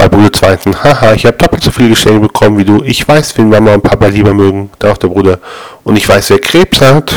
zwei Brüder zweiten. Haha, ich habe doppelt so viele Geschenke bekommen wie du. Ich weiß, wen Mama und Papa lieber mögen. Darauf der Bruder. Und ich weiß, wer Krebs hat.